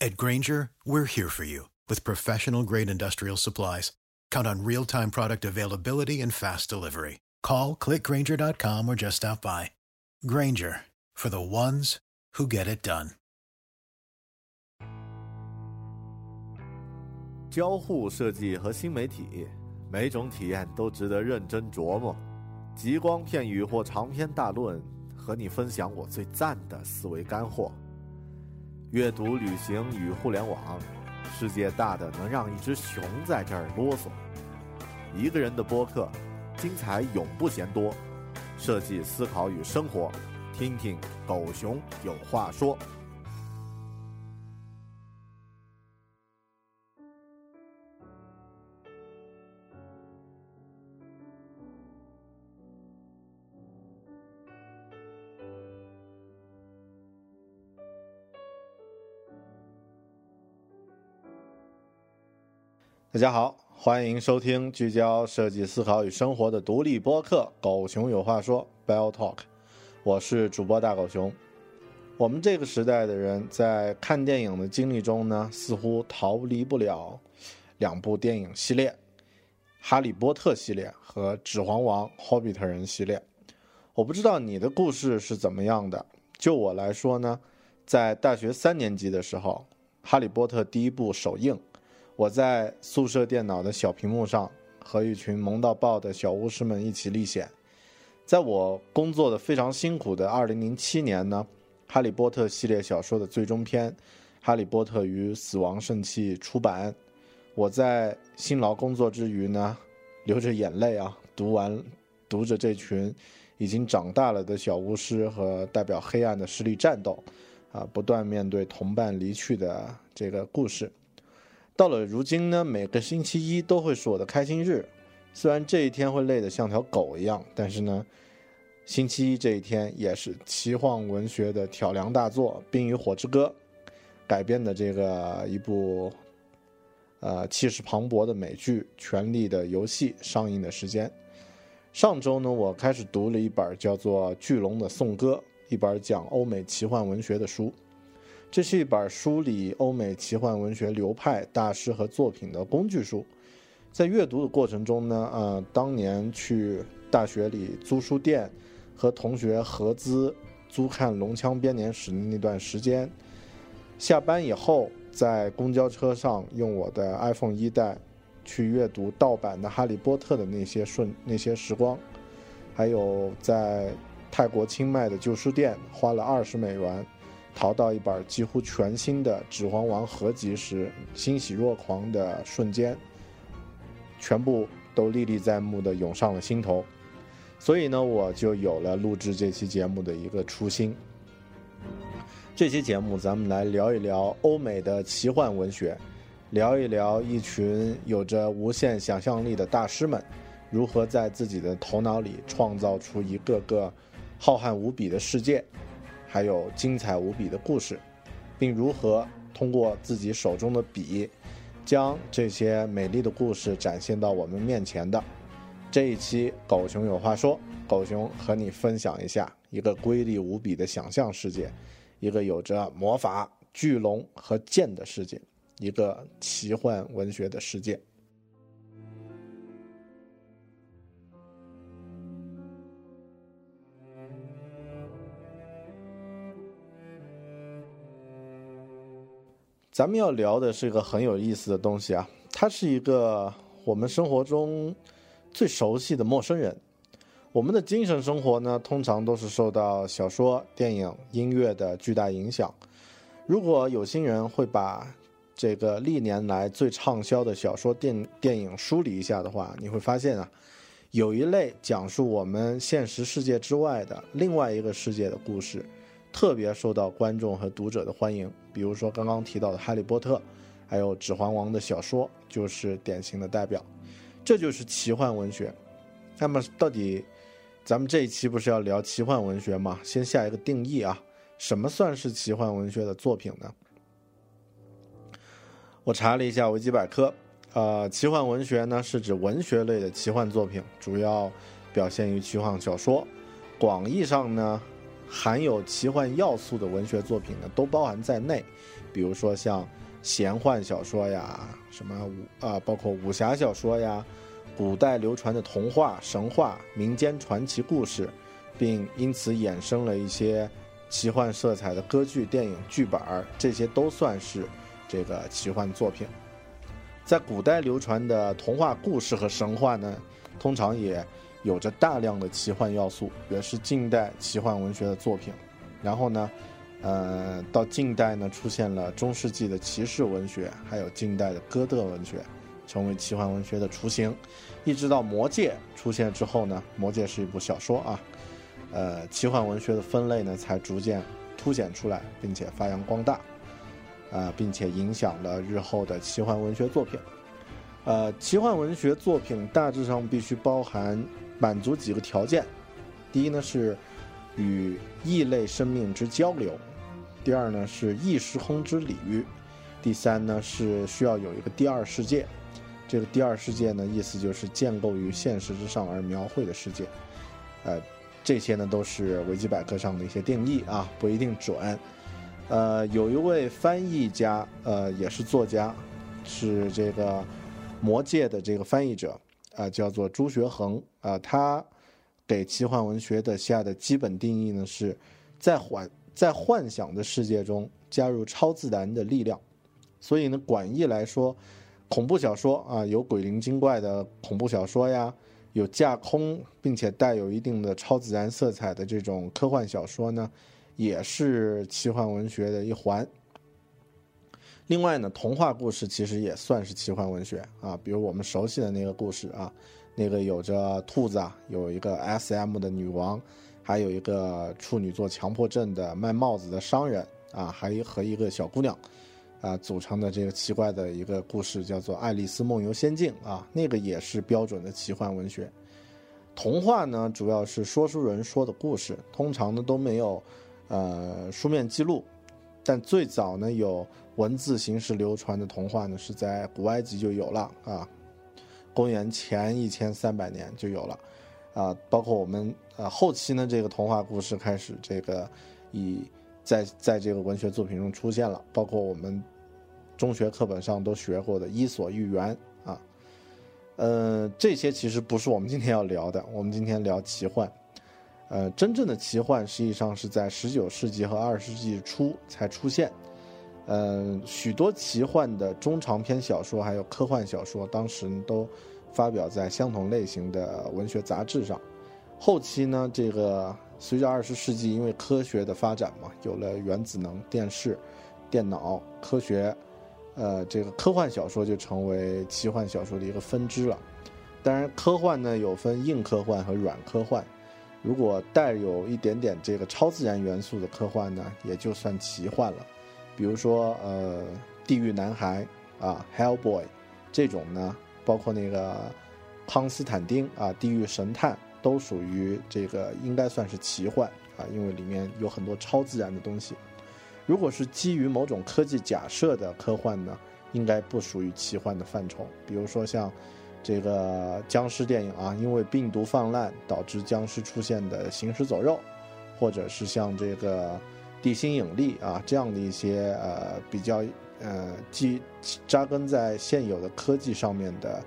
At Granger, we're here for you with professional grade industrial supplies. Count on real time product availability and fast delivery. Call clickgranger.com or just stop by. Granger for the ones who get it done. 交互设计和新媒体，每种体验都值得认真琢磨。极光片语或长篇大论，和你分享我最赞的思维干货。 阅读、旅行与互联网。世界大的能让一只熊在这儿啰嗦。一个人的播客，精彩永不嫌多。设计思考与生活，听听狗熊有话说。大家好，欢迎收听聚焦设计思考与生活的独立播客《狗熊有话说》（Bell Talk）。我是主播大狗熊。我们这个时代的人在看电影的经历中呢，似乎逃离不了两部电影系列：《哈利波特》系列和《指环王》（霍比特人）系列。我不知道你的故事是怎么样的。就我来说呢，在大学三年级的时候，《哈利波特》第一部首映。我在宿舍电脑的小屏幕上和一群萌到爆的小巫师们一起历险。在我工作的非常辛苦的2007年呢，《哈利波特》系列小说的最终篇《哈利波特与死亡圣器》出版。我在辛劳工作之余呢，流着眼泪啊，读完读着这群已经长大了的小巫师和代表黑暗的势力战斗，啊，不断面对同伴离去的这个故事。到了如今呢，每个星期一都会是我的开心日。虽然这一天会累得像条狗一样，但是呢，星期一这一天也是奇幻文学的挑梁大作《冰与火之歌》改编的这个一部呃气势磅礴的美剧《权力的游戏》上映的时间。上周呢，我开始读了一本叫做《巨龙的颂歌》，一本讲欧美奇幻文学的书。这是一本梳理欧美奇幻文学流派大师和作品的工具书。在阅读的过程中呢，呃，当年去大学里租书店，和同学合资租看《龙枪编年史》的那段时间，下班以后在公交车上用我的 iPhone 一代去阅读盗版的《哈利波特》的那些瞬那些时光，还有在泰国清迈的旧书店花了二十美元。淘到一本几乎全新的《指环王》合集时，欣喜若狂的瞬间，全部都历历在目的涌上了心头。所以呢，我就有了录制这期节目的一个初心。这期节目，咱们来聊一聊欧美的奇幻文学，聊一聊一群有着无限想象力的大师们，如何在自己的头脑里创造出一个个浩瀚无比的世界。还有精彩无比的故事，并如何通过自己手中的笔，将这些美丽的故事展现到我们面前的。这一期狗熊有话说，狗熊和你分享一下一个瑰丽无比的想象世界，一个有着魔法、巨龙和剑的世界，一个奇幻文学的世界。咱们要聊的是一个很有意思的东西啊，它是一个我们生活中最熟悉的陌生人。我们的精神生活呢，通常都是受到小说、电影、音乐的巨大影响。如果有心人会把这个历年来最畅销的小说、电电影梳理一下的话，你会发现啊，有一类讲述我们现实世界之外的另外一个世界的故事。特别受到观众和读者的欢迎，比如说刚刚提到的《哈利波特》，还有《指环王》的小说，就是典型的代表。这就是奇幻文学。那么，到底咱们这一期不是要聊奇幻文学吗？先下一个定义啊，什么算是奇幻文学的作品呢？我查了一下维基百科，呃，奇幻文学呢是指文学类的奇幻作品，主要表现于奇幻小说。广义上呢。含有奇幻要素的文学作品呢，都包含在内，比如说像玄幻小说呀，什么武啊，包括武侠小说呀，古代流传的童话、神话、民间传奇故事，并因此衍生了一些奇幻色彩的歌剧、电影剧本儿，这些都算是这个奇幻作品。在古代流传的童话故事和神话呢，通常也。有着大量的奇幻要素，也是近代奇幻文学的作品。然后呢，呃，到近代呢，出现了中世纪的骑士文学，还有近代的哥德文学，成为奇幻文学的雏形。一直到《魔戒》出现之后呢，《魔戒》是一部小说啊，呃，奇幻文学的分类呢才逐渐凸显出来，并且发扬光大，啊，并且影响了日后的奇幻文学作品。呃，奇幻文学作品大致上必须包含。满足几个条件，第一呢是与异类生命之交流，第二呢是异时空之鲤鱼，第三呢是需要有一个第二世界。这个第二世界呢，意思就是建构于现实之上而描绘的世界。呃，这些呢都是维基百科上的一些定义啊，不一定准。呃，有一位翻译家，呃，也是作家，是这个《魔戒》的这个翻译者。啊，叫做朱学恒啊，他给奇幻文学的下的基本定义呢，是在幻在幻想的世界中加入超自然的力量。所以呢，广义来说，恐怖小说啊，有鬼灵精怪的恐怖小说呀，有架空并且带有一定的超自然色彩的这种科幻小说呢，也是奇幻文学的一环。另外呢，童话故事其实也算是奇幻文学啊，比如我们熟悉的那个故事啊，那个有着兔子啊，有一个 S.M 的女王，还有一个处女座强迫症的卖帽子的商人啊，还和一个小姑娘啊组成的这个奇怪的一个故事，叫做《爱丽丝梦游仙境》啊，那个也是标准的奇幻文学。童话呢，主要是说书人说的故事，通常呢都没有呃书面记录。但最早呢，有文字形式流传的童话呢，是在古埃及就有了啊，公元前一千三百年就有了，啊，包括我们啊后期呢，这个童话故事开始这个以在在这个文学作品中出现了，包括我们中学课本上都学过的《伊索寓言》啊，呃，这些其实不是我们今天要聊的，我们今天聊奇幻。呃，真正的奇幻实际上是在十九世纪和二十世纪初才出现。呃，许多奇幻的中长篇小说还有科幻小说，当时都发表在相同类型的文学杂志上。后期呢，这个随着二十世纪因为科学的发展嘛，有了原子能、电视、电脑、科学，呃，这个科幻小说就成为奇幻小说的一个分支了。当然，科幻呢有分硬科幻和软科幻。如果带有一点点这个超自然元素的科幻呢，也就算奇幻了。比如说，呃，《地狱男孩》啊，《Hellboy》这种呢，包括那个《康斯坦丁》啊，《地狱神探》都属于这个应该算是奇幻啊，因为里面有很多超自然的东西。如果是基于某种科技假设的科幻呢，应该不属于奇幻的范畴。比如说像。这个僵尸电影啊，因为病毒泛滥导致僵尸出现的行尸走肉，或者是像这个地心引力啊这样的一些呃比较呃基扎根在现有的科技上面的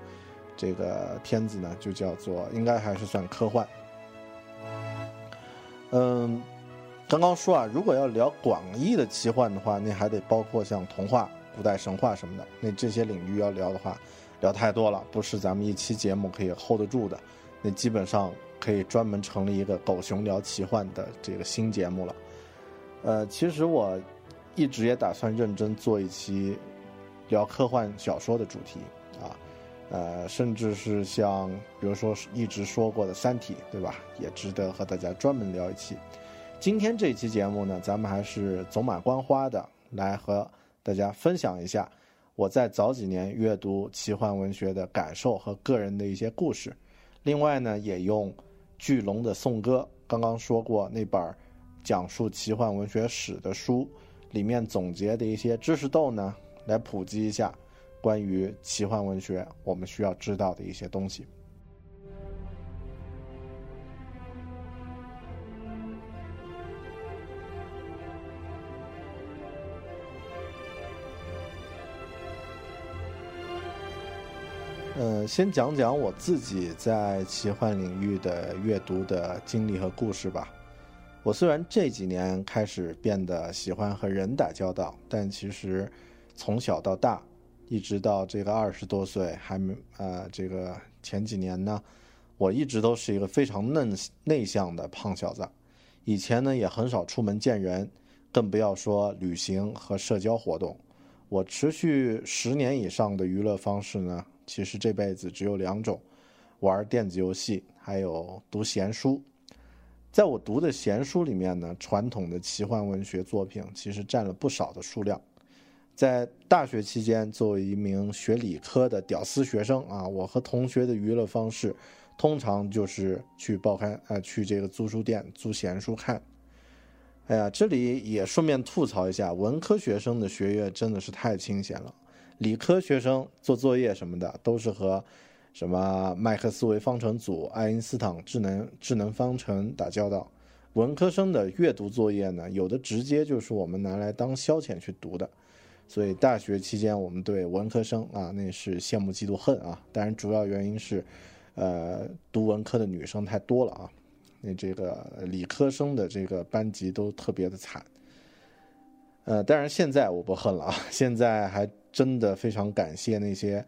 这个片子呢，就叫做应该还是算科幻。嗯，刚刚说啊，如果要聊广义的奇幻的话，那还得包括像童话、古代神话什么的。那这些领域要聊的话，聊太多了，不是咱们一期节目可以 hold 得住的。那基本上可以专门成立一个狗熊聊奇幻的这个新节目了。呃，其实我一直也打算认真做一期聊科幻小说的主题啊，呃，甚至是像比如说一直说过的《三体》，对吧？也值得和大家专门聊一期。今天这期节目呢，咱们还是走马观花的来和大家分享一下我在早几年阅读奇幻文学的感受和个人的一些故事。另外呢，也用巨龙的颂歌，刚刚说过那本讲述奇幻文学史的书里面总结的一些知识豆呢，来普及一下关于奇幻文学我们需要知道的一些东西。呃，先讲讲我自己在奇幻领域的阅读的经历和故事吧。我虽然这几年开始变得喜欢和人打交道，但其实从小到大，一直到这个二十多岁，还没呃这个前几年呢，我一直都是一个非常嫩内向的胖小子。以前呢也很少出门见人，更不要说旅行和社交活动。我持续十年以上的娱乐方式呢。其实这辈子只有两种，玩电子游戏，还有读闲书。在我读的闲书里面呢，传统的奇幻文学作品其实占了不少的数量。在大学期间，作为一名学理科的屌丝学生啊，我和同学的娱乐方式，通常就是去报刊啊，去这个租书店租闲书看。哎呀，这里也顺便吐槽一下，文科学生的学业真的是太清闲了。理科学生做作业什么的，都是和什么麦克斯韦方程组、爱因斯坦智能智能方程打交道。文科生的阅读作业呢，有的直接就是我们拿来当消遣去读的。所以大学期间，我们对文科生啊，那是羡慕嫉妒恨啊。当然，主要原因是，呃，读文科的女生太多了啊。那这个理科生的这个班级都特别的惨。呃，当然现在我不恨了啊，现在还。真的非常感谢那些，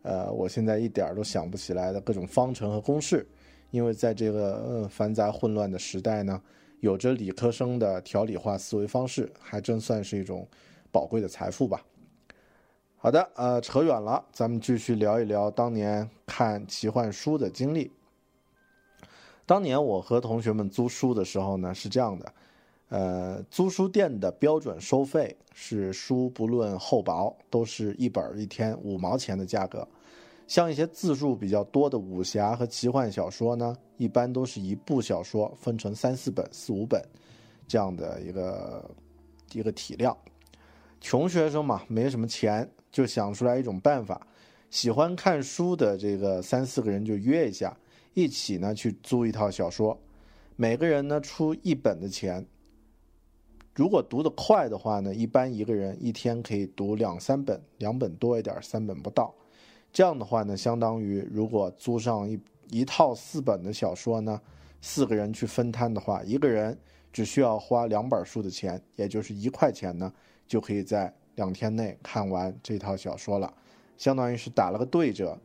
呃，我现在一点都想不起来的各种方程和公式，因为在这个呃繁杂混乱的时代呢，有着理科生的条理化思维方式，还真算是一种宝贵的财富吧。好的，呃，扯远了，咱们继续聊一聊当年看奇幻书的经历。当年我和同学们租书的时候呢，是这样的。呃，租书店的标准收费是书不论厚薄，都是一本一天五毛钱的价格。像一些字数比较多的武侠和奇幻小说呢，一般都是一部小说分成三四本、四五本这样的一个一个体量。穷学生嘛，没什么钱，就想出来一种办法：喜欢看书的这个三四个人就约一下，一起呢去租一套小说，每个人呢出一本的钱。如果读得快的话呢，一般一个人一天可以读两三本，两本多一点，三本不到。这样的话呢，相当于如果租上一一套四本的小说呢，四个人去分摊的话，一个人只需要花两本书的钱，也就是一块钱呢，就可以在两天内看完这套小说了，相当于是打了个对折。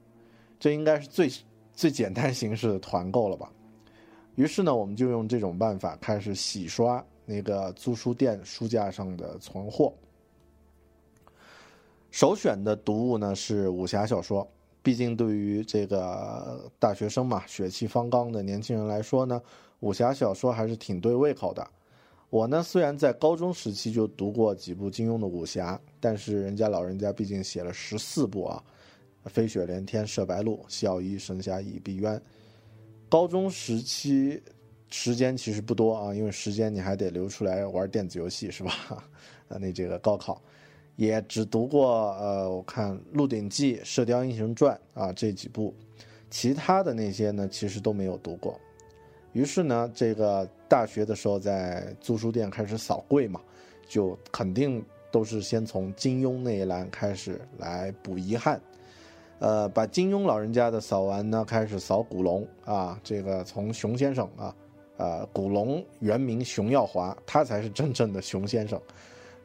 这应该是最 最简单形式的团购了吧？于是呢，我们就用这种办法开始洗刷。那个租书店书架上的存货，首选的读物呢是武侠小说。毕竟对于这个大学生嘛，血气方刚的年轻人来说呢，武侠小说还是挺对胃口的。我呢虽然在高中时期就读过几部金庸的武侠，但是人家老人家毕竟写了十四部啊，《飞雪连天射白鹿》《笑倚神侠倚碧鸳》。高中时期。时间其实不多啊，因为时间你还得留出来玩电子游戏，是吧？啊，那这个高考也只读过呃，我看《鹿鼎记》《射雕英雄传》啊这几部，其他的那些呢，其实都没有读过。于是呢，这个大学的时候在租书店开始扫柜嘛，就肯定都是先从金庸那一栏开始来补遗憾。呃，把金庸老人家的扫完呢，开始扫古龙啊，这个从熊先生啊。呃，古龙原名熊耀华，他才是真正的熊先生。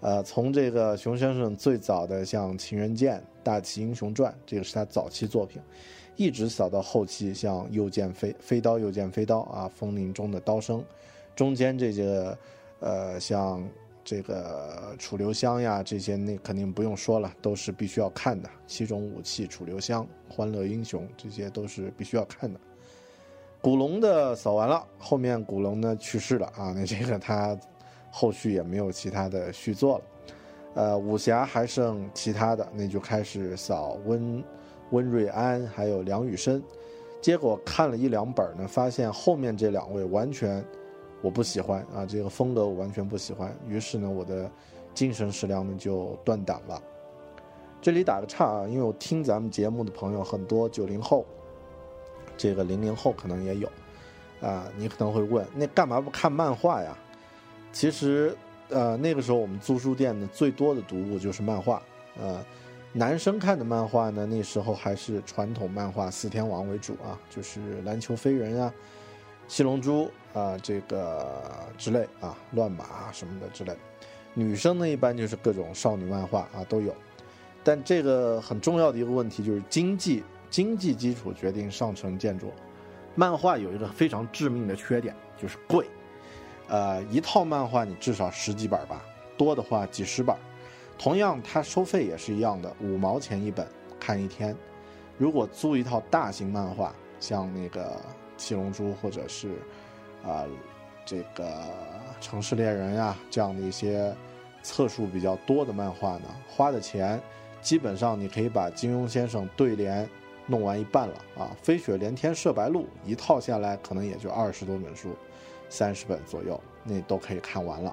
呃，从这个熊先生最早的像《情人剑》《大旗英雄传》，这个是他早期作品，一直扫到后期，像《又见飞飞刀又见飞刀》啊，《风铃中的刀声》，中间这些，呃，像这个《楚留香》呀，这些那肯定不用说了，都是必须要看的。七种武器，《楚留香》《欢乐英雄》，这些都是必须要看的。古龙的扫完了，后面古龙呢去世了啊，那这个他。后续也没有其他的续作了，呃，武侠还剩其他的，那就开始扫温温瑞安还有梁羽生，结果看了一两本呢，发现后面这两位完全我不喜欢啊，这个风格我完全不喜欢，于是呢，我的精神食粮呢就断档了。这里打个岔啊，因为我听咱们节目的朋友很多九零后，这个零零后可能也有，啊，你可能会问，那干嘛不看漫画呀？其实，呃，那个时候我们租书店的，最多的读物就是漫画。呃，男生看的漫画呢，那时候还是传统漫画四天王为主啊，就是篮球飞人啊、七龙珠啊，这个之类啊，乱马什么的之类。女生呢，一般就是各种少女漫画啊都有。但这个很重要的一个问题就是经济，经济基础决定上层建筑。漫画有一个非常致命的缺点，就是贵。呃，一套漫画你至少十几本吧，多的话几十本。同样，它收费也是一样的，五毛钱一本，看一天。如果租一套大型漫画，像那个《七龙珠》或者是啊这个《城市猎人》呀这样的一些册数比较多的漫画呢，花的钱基本上你可以把金庸先生对联弄完一半了啊，《飞雪连天射白鹿》一套下来可能也就二十多本书。三十本左右，那都可以看完了。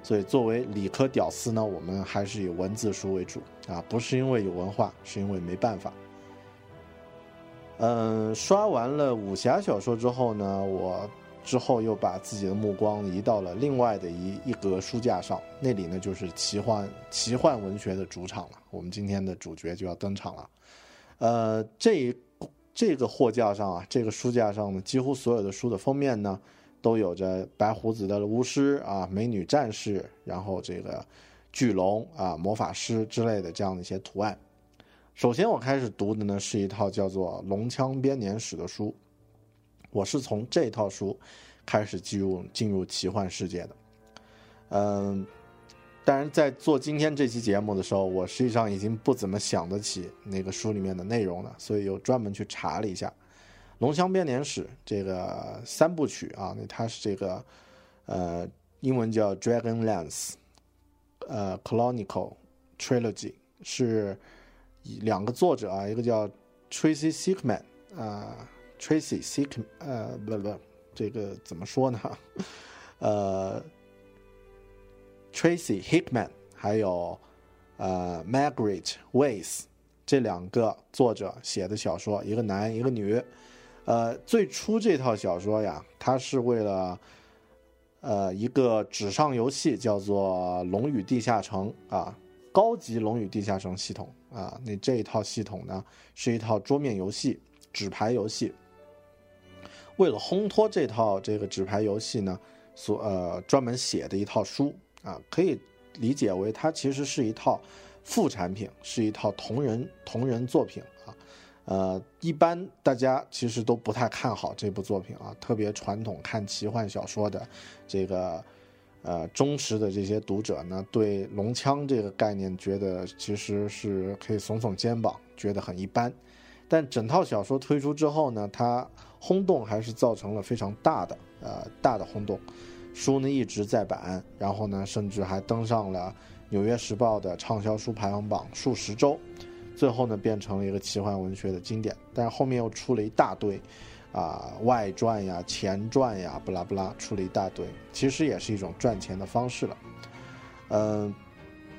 所以作为理科屌丝呢，我们还是以文字书为主啊，不是因为有文化，是因为没办法。嗯，刷完了武侠小说之后呢，我之后又把自己的目光移到了另外的一一格书架上，那里呢就是奇幻奇幻文学的主场了。我们今天的主角就要登场了。呃，这这个货架上啊，这个书架上呢，几乎所有的书的封面呢。都有着白胡子的巫师啊，美女战士，然后这个巨龙啊，魔法师之类的这样的一些图案。首先我开始读的呢是一套叫做《龙枪编年史》的书，我是从这套书开始进入进入奇幻世界的。嗯，当然在做今天这期节目的时候，我实际上已经不怎么想得起那个书里面的内容了，所以又专门去查了一下。《龙乡编年史》这个三部曲啊，那它是这个，呃，英文叫《Dragonlance》，呃，《Chronicle Trilogy》是两个作者啊，一个叫 Tracy Sickman 啊，Tracy Sick，呃，不不，这个怎么说呢？呃，Tracy Hickman，还有呃，Margaret Weis 这两个作者写的小说，一个男，一个女。呃，最初这套小说呀，它是为了，呃，一个纸上游戏叫做《龙与地下城》啊，高级《龙与地下城》系统啊，那这一套系统呢，是一套桌面游戏、纸牌游戏。为了烘托这套这个纸牌游戏呢，所呃专门写的一套书啊，可以理解为它其实是一套副产品，是一套同人同人作品啊。呃，一般大家其实都不太看好这部作品啊，特别传统看奇幻小说的这个呃忠实的这些读者呢，对龙枪这个概念觉得其实是可以耸耸肩膀，觉得很一般。但整套小说推出之后呢，它轰动还是造成了非常大的呃大的轰动，书呢一直在版，然后呢甚至还登上了《纽约时报》的畅销书排行榜数十周。最后呢，变成了一个奇幻文学的经典，但是后面又出了一大堆，啊，外传呀、前传呀，不拉不拉，出了一大堆，其实也是一种赚钱的方式了。嗯，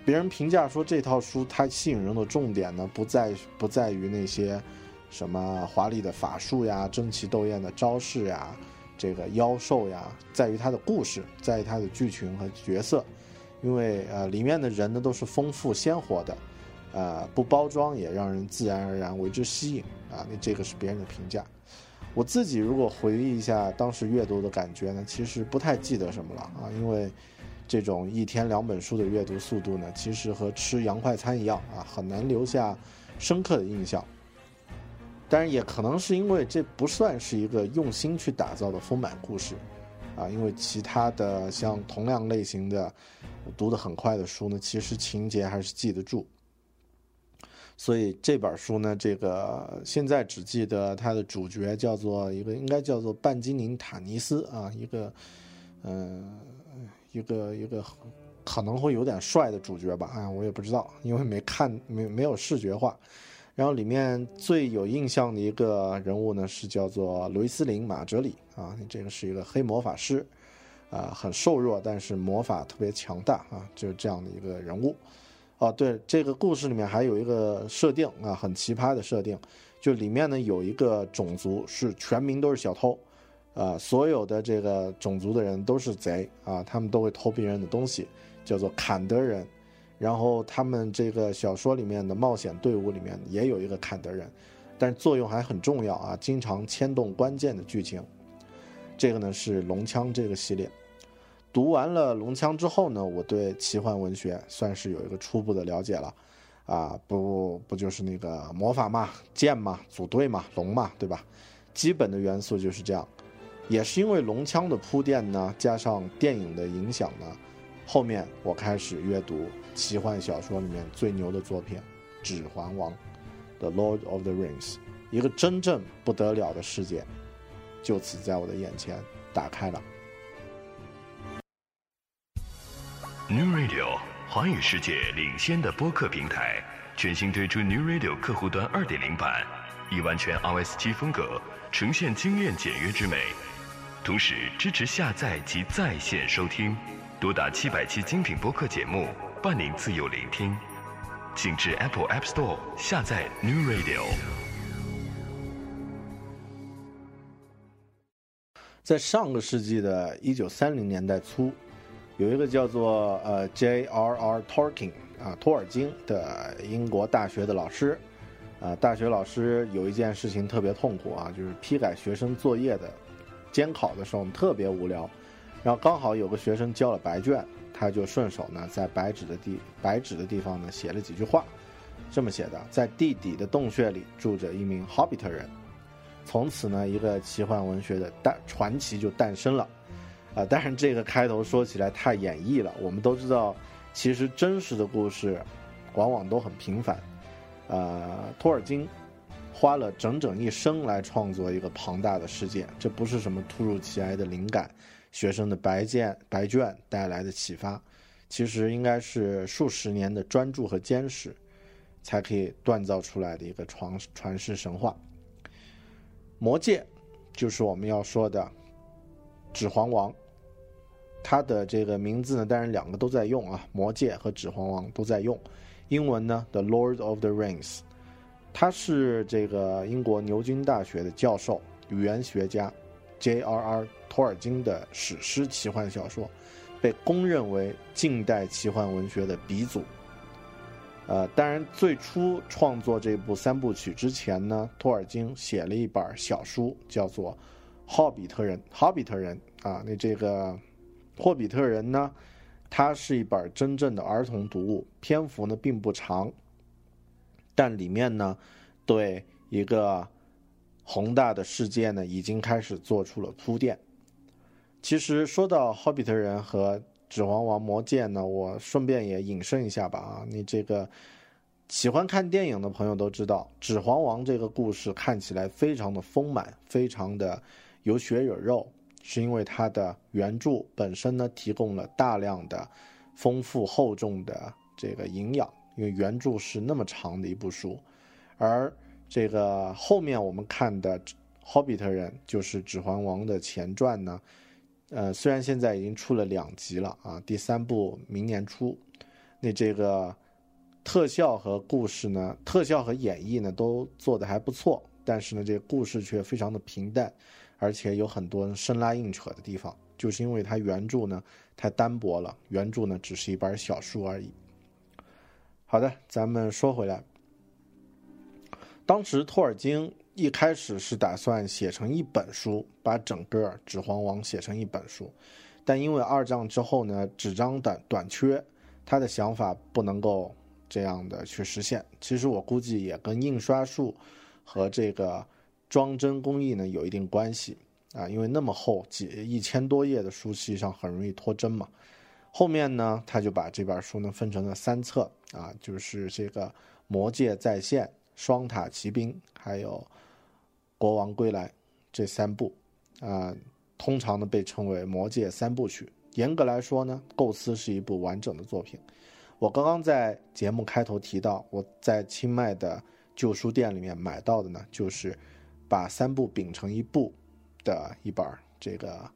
别人评价说这套书它吸引人的重点呢，不在不在于那些什么华丽的法术呀、争奇斗艳的招式呀、这个妖兽呀，在于它的故事，在于它的剧情和角色，因为呃，里面的人呢都是丰富鲜活的。呃，不包装也让人自然而然为之吸引啊！那这个是别人的评价。我自己如果回忆一下当时阅读的感觉呢，其实不太记得什么了啊，因为这种一天两本书的阅读速度呢，其实和吃洋快餐一样啊，很难留下深刻的印象。但是也可能是因为这不算是一个用心去打造的丰满故事，啊，因为其他的像同样类型的读得很快的书呢，其实情节还是记得住。所以这本书呢，这个现在只记得它的主角叫做一个应该叫做半精灵塔尼斯啊，一个嗯，一个一个可能会有点帅的主角吧，啊，我也不知道，因为没看没没有视觉化。然后里面最有印象的一个人物呢，是叫做雷斯林马哲里啊，这个是一个黑魔法师，啊，很瘦弱，但是魔法特别强大啊，就是这样的一个人物。哦，对，这个故事里面还有一个设定啊，很奇葩的设定，就里面呢有一个种族是全民都是小偷，啊，所有的这个种族的人都是贼啊，他们都会偷别人的东西，叫做坎德人。然后他们这个小说里面的冒险队伍里面也有一个坎德人，但是作用还很重要啊，经常牵动关键的剧情。这个呢是龙枪这个系列。读完了龙枪之后呢，我对奇幻文学算是有一个初步的了解了。啊，不不就是那个魔法嘛，剑嘛，组队嘛，龙嘛，对吧？基本的元素就是这样。也是因为龙枪的铺垫呢，加上电影的影响呢。后面我开始阅读奇幻小说里面最牛的作品《指环王》，The Lord of the Rings，一个真正不得了的世界，就此在我的眼前打开了。New Radio 华语世界领先的播客平台，全新推出 New Radio 客户端2.0版，以完全 iOS 七风格呈现精炼简约之美，同时支持下载及在线收听。多达七百期精品播客节目，伴您自由聆听。请至 Apple App Store 下载 New Radio。在上个世纪的一九三零年代初，有一个叫做呃 J.R.R. Tolkien 啊托尔金的英国大学的老师，啊大学老师有一件事情特别痛苦啊，就是批改学生作业的监考的时候特别无聊。然后刚好有个学生交了白卷，他就顺手呢在白纸的地白纸的地方呢写了几句话，这么写的：在地底的洞穴里住着一名 Hobbit 人。从此呢，一个奇幻文学的诞传奇就诞生了。啊，但是这个开头说起来太演绎了。我们都知道，其实真实的故事往往都很平凡。呃，托尔金花了整整一生来创作一个庞大的世界，这不是什么突如其来的灵感。学生的白卷白卷带来的启发，其实应该是数十年的专注和坚持，才可以锻造出来的一个传传世神话。魔戒就是我们要说的《指环王》，它的这个名字呢，当然两个都在用啊，《魔戒》和《指环王》都在用。英文呢，《The Lord of the Rings》，他是这个英国牛津大学的教授、语言学家。J.R.R. 托尔金的史诗奇幻小说，被公认为近代奇幻文学的鼻祖。呃，当然，最初创作这部三部曲之前呢，托尔金写了一本小书，叫做《霍比特人》。霍比特人啊，那这个霍比特人呢，它是一本真正的儿童读物，篇幅呢并不长，但里面呢，对一个。宏大的世界呢，已经开始做出了铺垫。其实说到《霍比特人》和《指环王》《魔戒》呢，我顺便也引申一下吧啊，你这个喜欢看电影的朋友都知道，《指环王》这个故事看起来非常的丰满，非常的有血有肉，是因为它的原著本身呢提供了大量的丰富厚重的这个营养，因为原著是那么长的一部书，而。这个后面我们看的《霍比特人》就是《指环王》的前传呢，呃，虽然现在已经出了两集了啊，第三部明年出，那这个特效和故事呢，特效和演绎呢都做的还不错，但是呢，这个故事却非常的平淡，而且有很多生拉硬扯的地方，就是因为它原著呢太单薄了，原著呢只是一本小书而已。好的，咱们说回来。当时托尔金一开始是打算写成一本书，把整个《指环王》写成一本书，但因为二战之后呢，纸张短短缺，他的想法不能够这样的去实现。其实我估计也跟印刷术和这个装帧工艺呢有一定关系啊，因为那么厚几一千多页的书，实际上很容易脱帧嘛。后面呢，他就把这本书呢分成了三册啊，就是这个《魔戒再现》《双塔奇兵》还有《国王归来》这三部啊，通常呢被称为《魔戒三部曲》。严格来说呢，构思是一部完整的作品。我刚刚在节目开头提到，我在清迈的旧书店里面买到的呢，就是把三部并成一部的一本这个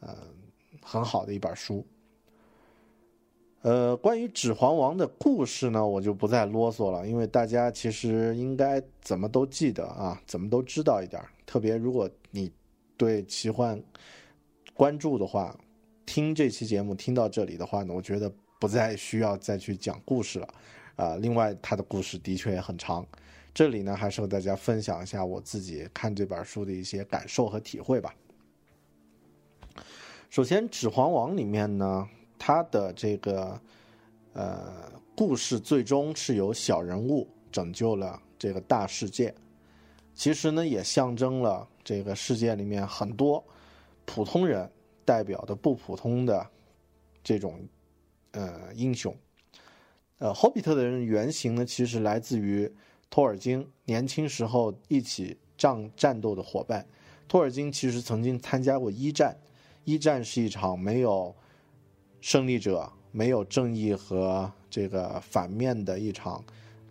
呃很好的一本书。呃，关于《指环王》的故事呢，我就不再啰嗦了，因为大家其实应该怎么都记得啊，怎么都知道一点。特别如果你对奇幻关注的话，听这期节目听到这里的话呢，我觉得不再需要再去讲故事了。啊，另外它的故事的确也很长，这里呢还是和大家分享一下我自己看这本书的一些感受和体会吧。首先，《指环王》里面呢。他的这个呃故事最终是由小人物拯救了这个大世界，其实呢也象征了这个世界里面很多普通人代表的不普通的这种呃英雄。呃，霍比特的人原型呢其实来自于托尔金年轻时候一起战战斗的伙伴。托尔金其实曾经参加过一战，一战是一场没有。胜利者没有正义和这个反面的一场，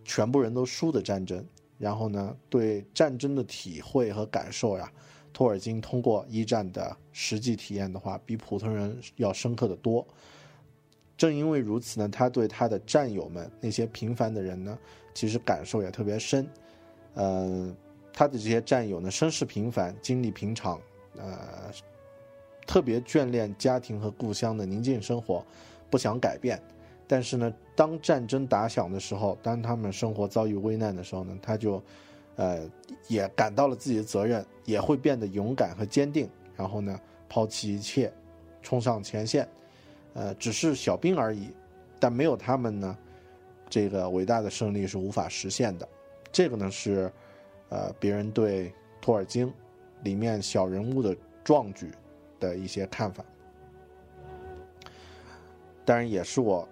全部人都输的战争。然后呢，对战争的体会和感受呀，托尔金通过一战的实际体验的话，比普通人要深刻的多。正因为如此呢，他对他的战友们那些平凡的人呢，其实感受也特别深。呃，他的这些战友呢，身世平凡，经历平常，呃。特别眷恋家庭和故乡的宁静生活，不想改变。但是呢，当战争打响的时候，当他们生活遭遇危难的时候呢，他就，呃，也感到了自己的责任，也会变得勇敢和坚定。然后呢，抛弃一切，冲上前线。呃，只是小兵而已，但没有他们呢，这个伟大的胜利是无法实现的。这个呢是，呃，别人对托尔金里面小人物的壮举。的一些看法，当然也是我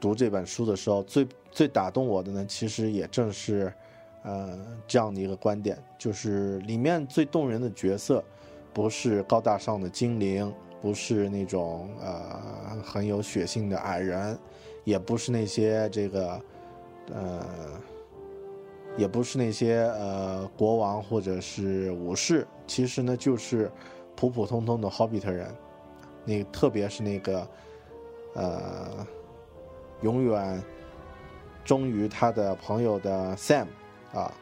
读这本书的时候最最打动我的呢。其实也正是，呃，这样的一个观点，就是里面最动人的角色，不是高大上的精灵，不是那种呃很有血性的矮人，也不是那些这个呃，也不是那些呃国王或者是武士，其实呢就是。普普通通的霍比特人，那特别是那个，呃，永远忠于他的朋友的 Sam 啊，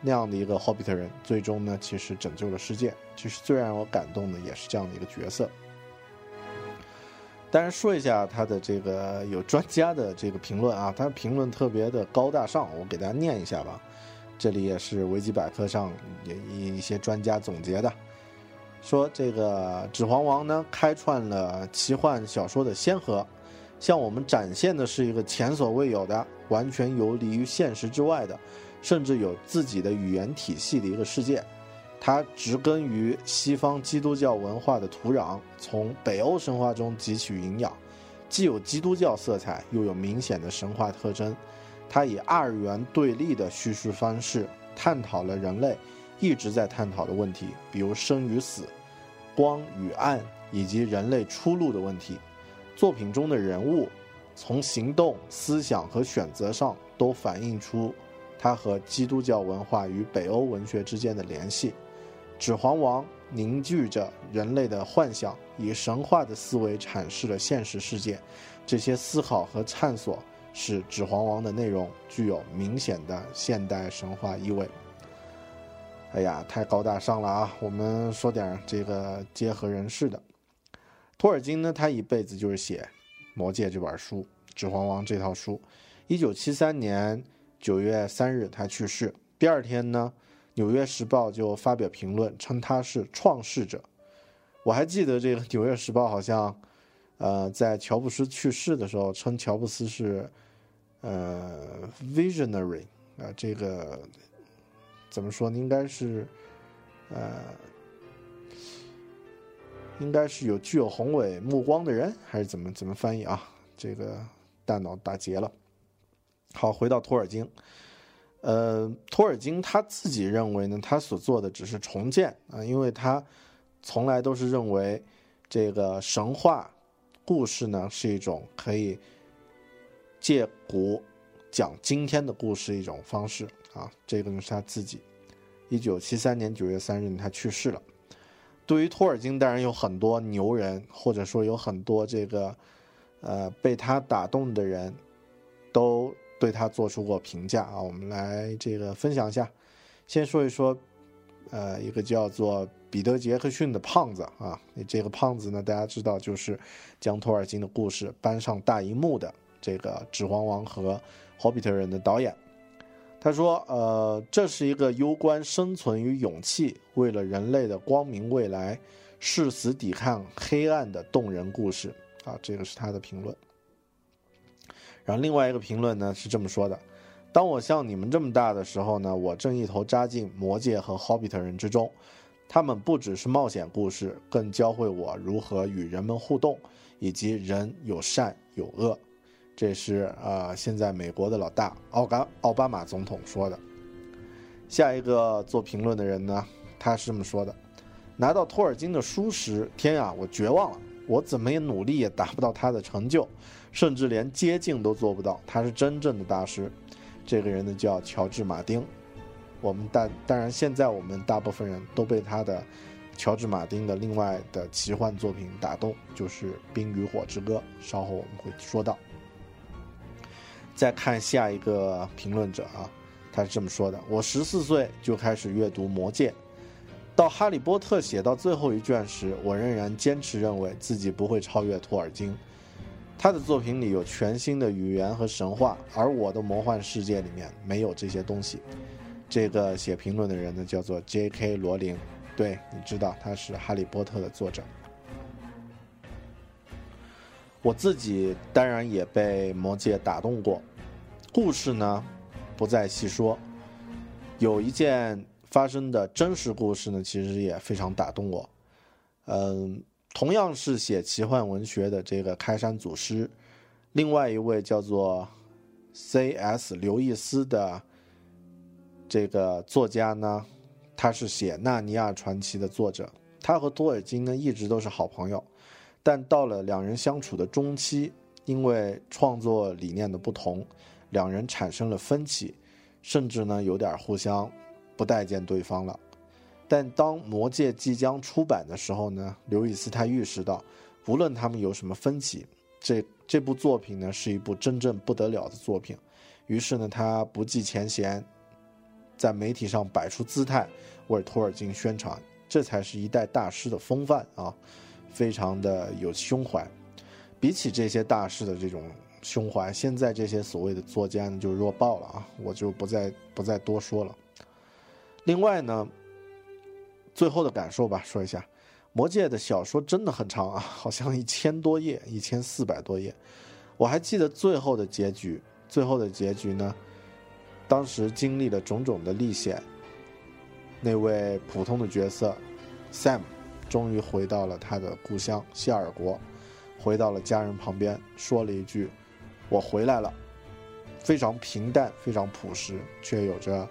那样的一个霍比特人，最终呢，其实拯救了世界。其实最让我感动的也是这样的一个角色。当然说一下他的这个有专家的这个评论啊，他评论特别的高大上，我给大家念一下吧。这里也是维基百科上一一些专家总结的。说这个《指环王》呢，开创了奇幻小说的先河，向我们展现的是一个前所未有的、完全游离于现实之外的，甚至有自己的语言体系的一个世界。它植根于西方基督教文化的土壤，从北欧神话中汲取营养，既有基督教色彩，又有明显的神话特征。它以二元对立的叙述方式，探讨了人类。一直在探讨的问题，比如生与死、光与暗以及人类出路的问题。作品中的人物，从行动、思想和选择上都反映出他和基督教文化与北欧文学之间的联系。《指环王》凝聚着人类的幻想，以神话的思维阐释了现实世界。这些思考和探索使《指环王》的内容具有明显的现代神话意味。哎呀，太高大上了啊！我们说点这个结合人事的。托尔金呢，他一辈子就是写《魔戒》这本书，《指环王》这套书。一九七三年九月三日，他去世。第二天呢，《纽约时报》就发表评论，称他是创世者。我还记得这个《纽约时报》好像，呃，在乔布斯去世的时候，称乔布斯是呃 visionary 啊，这个怎么说呢？应该是呃，应该是有具有宏伟目光的人，还是怎么怎么翻译啊？这个大脑打结了。好，回到托尔金。呃，托尔金他自己认为呢，他所做的只是重建啊，因为他从来都是认为这个神话故事呢是一种可以借古讲今天的故事一种方式啊。这个呢是他自己。一九七三年九月三日他去世了。对于托尔金，当然有很多牛人，或者说有很多这个呃被他打动的人都。对他做出过评价啊，我们来这个分享一下。先说一说，呃，一个叫做彼得·杰克逊的胖子啊，这个胖子呢，大家知道就是将托尔金的故事搬上大荧幕的这个《指环王》和《霍比特人》的导演。他说，呃，这是一个攸关生存与勇气，为了人类的光明未来誓死抵抗黑暗的动人故事啊，这个是他的评论。然后另外一个评论呢是这么说的：当我像你们这么大的时候呢，我正一头扎进魔界和 Hobbit 人之中，他们不只是冒险故事，更教会我如何与人们互动，以及人有善有恶。这是啊，现在美国的老大奥巴奥巴马总统说的。下一个做评论的人呢，他是这么说的：拿到托尔金的书时，天啊，我绝望了，我怎么也努力也达不到他的成就。甚至连接近都做不到，他是真正的大师。这个人呢叫乔治·马丁。我们大当然现在我们大部分人都被他的乔治·马丁的另外的奇幻作品打动，就是《冰与火之歌》。稍后我们会说到。再看下一个评论者啊，他是这么说的：我十四岁就开始阅读《魔戒》，到《哈利波特》写到最后一卷时，我仍然坚持认为自己不会超越托尔金。他的作品里有全新的语言和神话，而我的魔幻世界里面没有这些东西。这个写评论的人呢，叫做 J.K. 罗琳，对，你知道他是《哈利波特》的作者。我自己当然也被魔戒打动过，故事呢不再细说。有一件发生的真实故事呢，其实也非常打动我。嗯。同样是写奇幻文学的这个开山祖师，另外一位叫做 C.S. 刘易斯的这个作家呢，他是写《纳尼亚传奇》的作者。他和多尔金呢一直都是好朋友，但到了两人相处的中期，因为创作理念的不同，两人产生了分歧，甚至呢有点互相不待见对方了。但当《魔戒》即将出版的时候呢，刘易斯他预识到，无论他们有什么分歧，这这部作品呢是一部真正不得了的作品。于是呢，他不计前嫌，在媒体上摆出姿态，为托尔金宣传，这才是一代大师的风范啊，非常的有胸怀。比起这些大师的这种胸怀，现在这些所谓的作家呢就弱爆了啊，我就不再不再多说了。另外呢。最后的感受吧，说一下，《魔戒》的小说真的很长啊，好像一千多页，一千四百多页。我还记得最后的结局，最后的结局呢，当时经历了种种的历险，那位普通的角色 Sam，终于回到了他的故乡希尔国，回到了家人旁边，说了一句：“我回来了。”非常平淡，非常朴实，却有着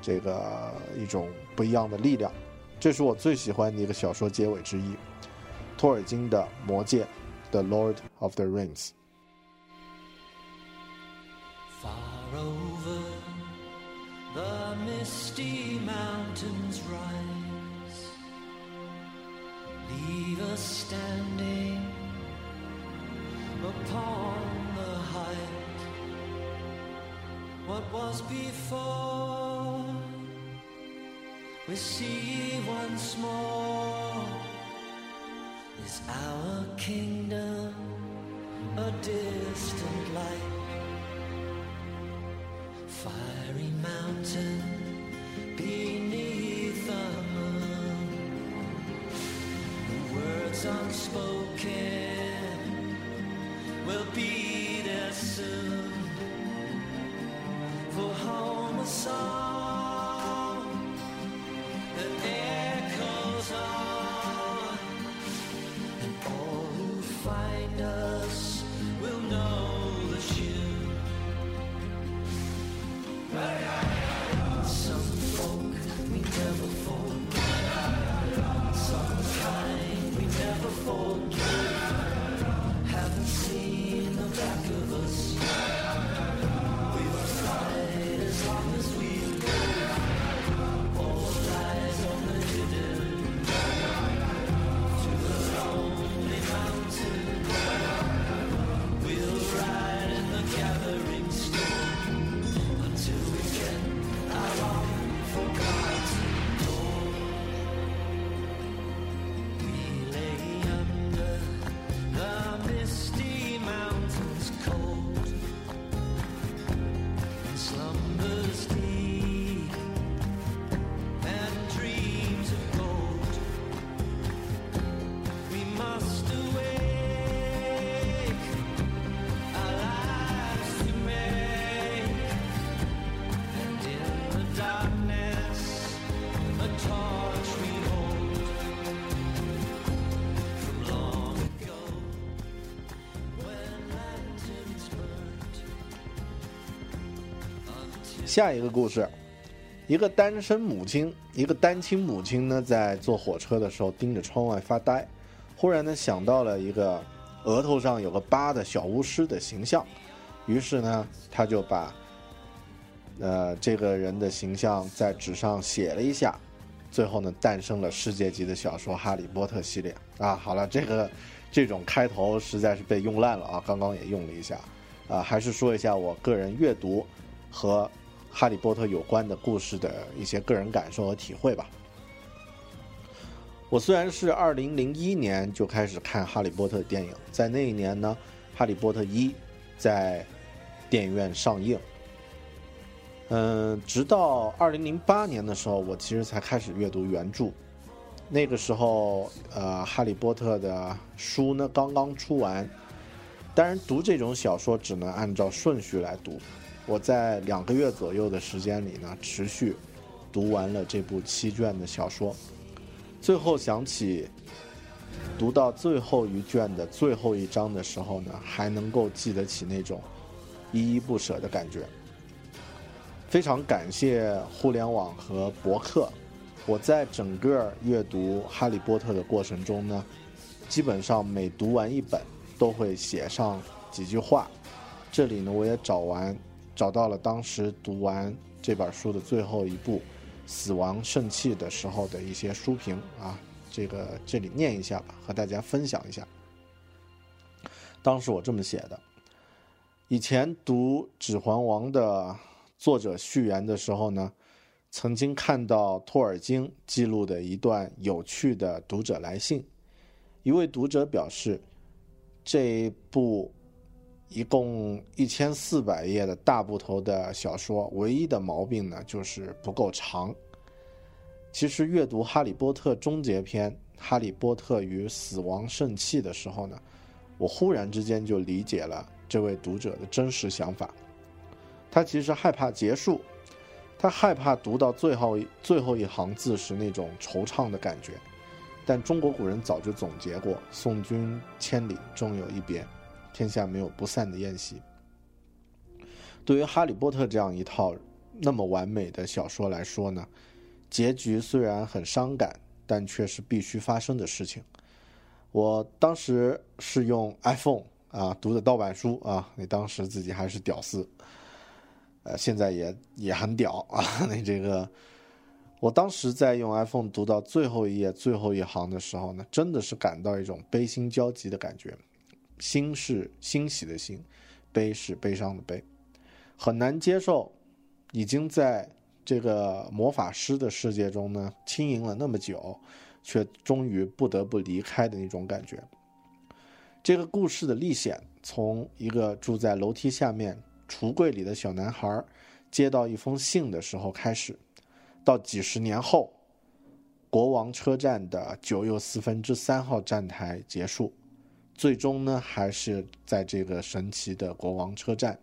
这个一种不一样的力量。这是我最喜欢的一个小说结尾之一，托尔金的《魔戒》，The Lord of the Rings。Far over the misty mountains rise, leave us standing upon the height. What was before? we see once more is our kingdom a distant light fiery mountain beneath unspoken will be there soon. For home a song 下一个故事，一个单身母亲，一个单亲母亲呢，在坐火车的时候盯着窗外发呆，忽然呢想到了一个额头上有个疤的小巫师的形象，于是呢，他就把呃这个人的形象在纸上写了一下，最后呢诞生了世界级的小说《哈利波特》系列啊。好了，这个这种开头实在是被用烂了啊，刚刚也用了一下啊，还是说一下我个人阅读和。哈利波特有关的故事的一些个人感受和体会吧。我虽然是二零零一年就开始看哈利波特电影，在那一年呢，《哈利波特一》在电影院上映。嗯，直到二零零八年的时候，我其实才开始阅读原著。那个时候，呃，《哈利波特》的书呢刚刚出完，当然读这种小说只能按照顺序来读。我在两个月左右的时间里呢，持续读完了这部七卷的小说。最后想起读到最后一卷的最后一章的时候呢，还能够记得起那种依依不舍的感觉。非常感谢互联网和博客。我在整个阅读《哈利波特》的过程中呢，基本上每读完一本都会写上几句话。这里呢，我也找完。找到了当时读完这本书的最后一部《死亡圣器》的时候的一些书评啊，这个这里念一下吧，和大家分享一下。当时我这么写的：以前读《指环王》的作者序言的时候呢，曾经看到托尔金记录的一段有趣的读者来信。一位读者表示，这部。一共一千四百页的大部头的小说，唯一的毛病呢就是不够长。其实阅读《哈利波特》终结篇《哈利波特与死亡圣器》的时候呢，我忽然之间就理解了这位读者的真实想法。他其实害怕结束，他害怕读到最后最后一行字时那种惆怅的感觉。但中国古人早就总结过：“送君千里，终有一别。”天下没有不散的宴席。对于《哈利波特》这样一套那么完美的小说来说呢，结局虽然很伤感，但却是必须发生的事情。我当时是用 iPhone 啊读的盗版书啊，那当时自己还是屌丝，呃，现在也也很屌啊。那这个，我当时在用 iPhone 读到最后一页最后一行的时候呢，真的是感到一种悲心交集的感觉。欣是欣喜的欣，悲是悲伤的悲，很难接受，已经在这个魔法师的世界中呢轻盈了那么久，却终于不得不离开的那种感觉。这个故事的历险，从一个住在楼梯下面橱柜里的小男孩接到一封信的时候开始，到几十年后，国王车站的九又四分之三号站台结束，最终呢，还是在这个神奇的国王车站，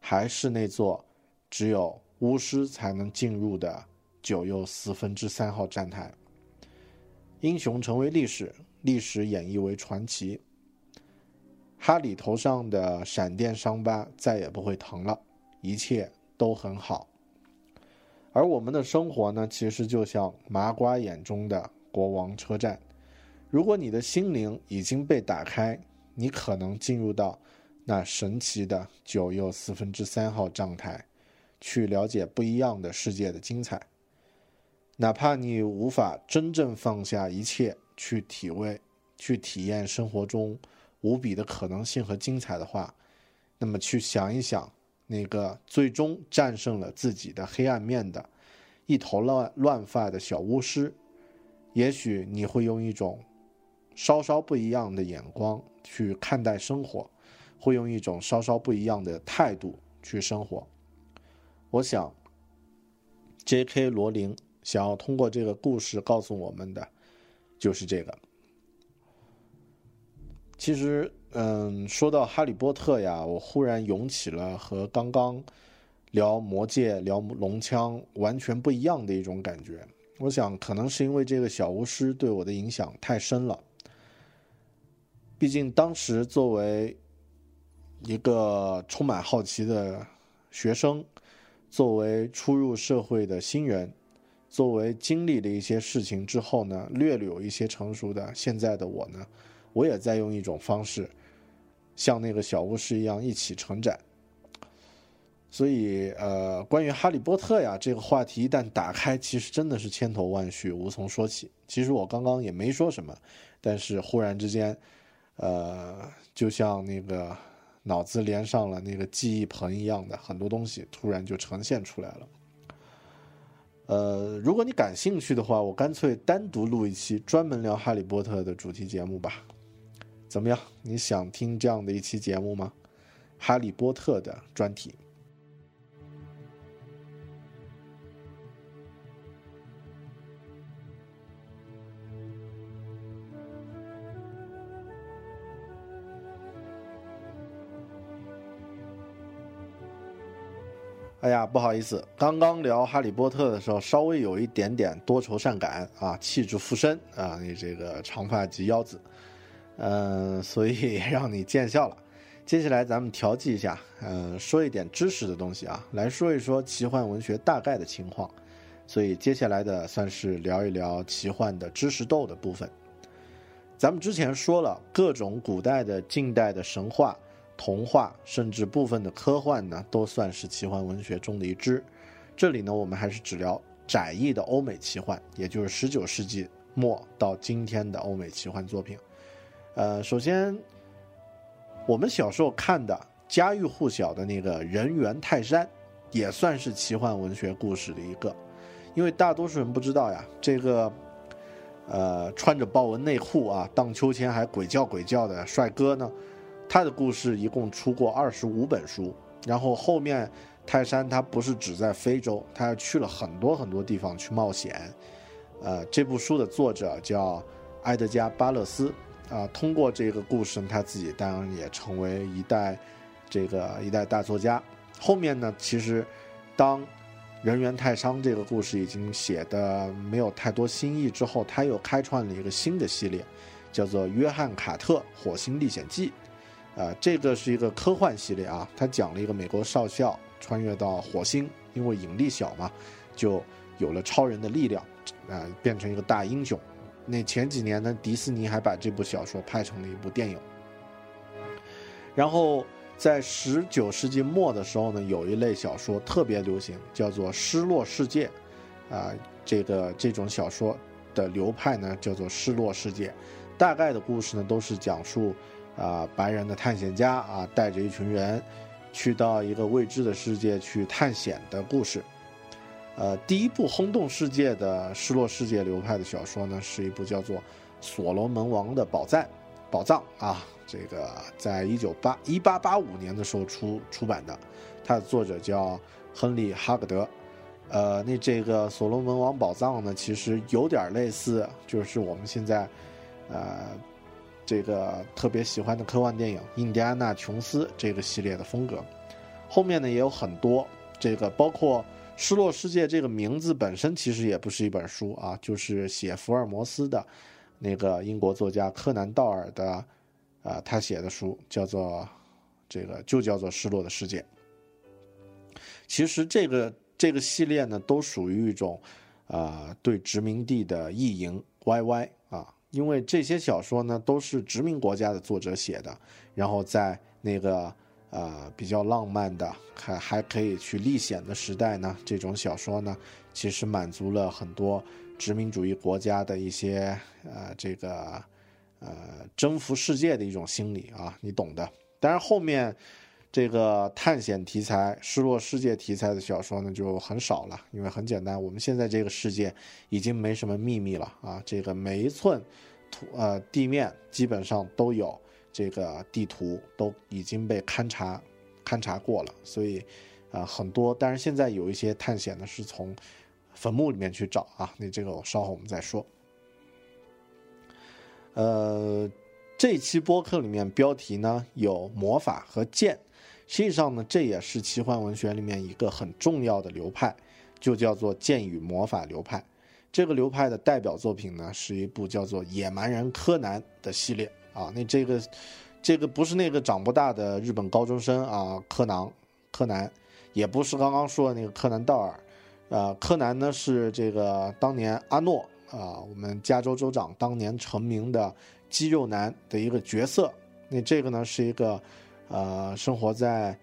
还是那座只有巫师才能进入的九又四分之三号站台。英雄成为历史，历史演绎为传奇。哈里头上的闪电伤疤再也不会疼了，一切都很好。而我们的生活呢，其实就像麻瓜眼中的国王车站。如果你的心灵已经被打开，你可能进入到那神奇的九又四分之三号状态，去了解不一样的世界的精彩。哪怕你无法真正放下一切去体味、去体验生活中无比的可能性和精彩的话，那么去想一想那个最终战胜了自己的黑暗面的一头乱乱发的小巫师，也许你会用一种稍稍不一样的眼光去看待生活，会用一种稍稍不一样的态度去生活。我想，J.K. 罗琳。想要通过这个故事告诉我们的，就是这个。其实，嗯，说到哈利波特呀，我忽然涌起了和刚刚聊魔戒、聊龙枪完全不一样的一种感觉。我想，可能是因为这个小巫师对我的影响太深了。毕竟当时作为一个充满好奇的学生，作为初入社会的新人。作为经历了一些事情之后呢，略略有一些成熟的现在的我呢，我也在用一种方式，像那个小巫师一样一起成长。所以，呃，关于哈利波特呀这个话题一旦打开，其实真的是千头万绪，无从说起。其实我刚刚也没说什么，但是忽然之间，呃，就像那个脑子连上了那个记忆盆一样的，很多东西突然就呈现出来了。呃，如果你感兴趣的话，我干脆单独录一期专门聊《哈利波特》的主题节目吧。怎么样？你想听这样的一期节目吗？《哈利波特》的专题。哎呀，不好意思，刚刚聊《哈利波特》的时候，稍微有一点点多愁善感啊，气质附身啊，你这个长发及腰子，嗯，所以让你见笑了。接下来咱们调剂一下，嗯，说一点知识的东西啊，来说一说奇幻文学大概的情况。所以接下来的算是聊一聊奇幻的知识豆的部分。咱们之前说了各种古代的、近代的神话。童话甚至部分的科幻呢，都算是奇幻文学中的一支。这里呢，我们还是只聊窄义的欧美奇幻，也就是十九世纪末到今天的欧美奇幻作品。呃，首先，我们小时候看的家喻户晓的那个人猿泰山，也算是奇幻文学故事的一个。因为大多数人不知道呀，这个呃穿着豹纹内裤啊，荡秋千还鬼叫鬼叫的帅哥呢。他的故事一共出过二十五本书，然后后面泰山他不是只在非洲，他还去了很多很多地方去冒险。呃，这部书的作者叫埃德加·巴勒斯，啊，通过这个故事，他自己当然也成为一代这个一代大作家。后面呢，其实当人猿泰山这个故事已经写的没有太多新意之后，他又开创了一个新的系列，叫做《约翰·卡特火星历险记》。啊，这个是一个科幻系列啊，它讲了一个美国少校穿越到火星，因为引力小嘛，就有了超人的力量，啊，变成一个大英雄。那前几年呢，迪士尼还把这部小说拍成了一部电影。然后在十九世纪末的时候呢，有一类小说特别流行，叫做失落世界，啊，这个这种小说的流派呢叫做失落世界，大概的故事呢都是讲述。啊，白人的探险家啊，带着一群人，去到一个未知的世界去探险的故事。呃，第一部轰动世界的失落世界流派的小说呢，是一部叫做《所罗门王的宝藏》，宝藏啊，这个在一九八一八八五年的时候出出版的，它的作者叫亨利·哈格德。呃，那这个所罗门王宝藏呢，其实有点类似，就是我们现在，呃，这个特别喜欢的科幻电影《印第安纳琼斯》这个系列的风格。后面呢也有很多，这个包括《失落世界》这个名字本身其实也不是一本书啊，就是写福尔摩斯的，那个英国作家柯南道尔的，啊，他写的书叫做这个就叫做《失落的世界》。其实这个这个系列呢，都属于一种，啊、对殖民地的意淫 YY，因为这些小说呢都是殖民国家的作者写的，然后在那个呃比较浪漫的，还还可以去历险的时代呢，这种小说呢，其实满足了很多殖民主义国家的一些呃这个呃征服世界的一种心理啊，你懂的。当然后面。这个探险题材、失落世界题材的小说呢，就很少了，因为很简单，我们现在这个世界已经没什么秘密了啊，这个每一寸土呃地面基本上都有这个地图，都已经被勘察勘察过了，所以啊、很多，但是现在有一些探险呢是从坟墓里面去找啊，那这个我稍后我们再说。呃，这期播客里面标题呢有魔法和剑。实际上呢，这也是奇幻文学里面一个很重要的流派，就叫做剑与魔法流派。这个流派的代表作品呢，是一部叫做《野蛮人柯南》的系列啊。那这个，这个不是那个长不大的日本高中生啊，柯南，柯南，也不是刚刚说的那个柯南道尔，呃，柯南呢是这个当年阿诺啊，我们加州州长当年成名的肌肉男的一个角色。那这个呢是一个。呃，生活在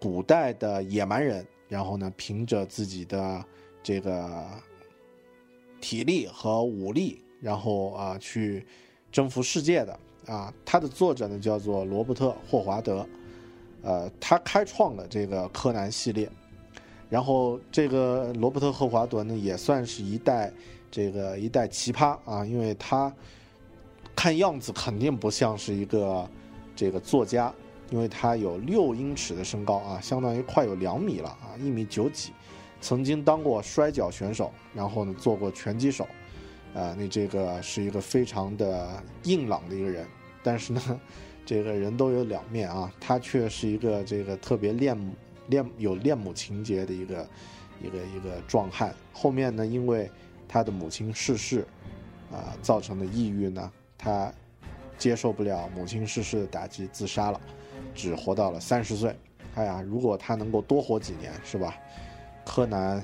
古代的野蛮人，然后呢，凭着自己的这个体力和武力，然后啊、去征服世界的啊。他的作者呢叫做罗伯特·霍华德，呃，他开创了这个柯南系列。然后这个罗伯特·霍华德呢，也算是一代这个一代奇葩啊，因为他看样子肯定不像是一个这个作家。因为他有六英尺的身高啊，相当于快有两米了啊，一米九几，曾经当过摔跤选手，然后呢做过拳击手，啊，那这个是一个非常的硬朗的一个人，但是呢，这个人都有两面啊，他却是一个这个特别恋母恋有恋母情节的一个一个一个壮汉。后面呢，因为他的母亲逝世，啊，造成的抑郁呢，他接受不了母亲逝世的打击，自杀了。只活到了三十岁，哎呀，如果他能够多活几年，是吧？柯南，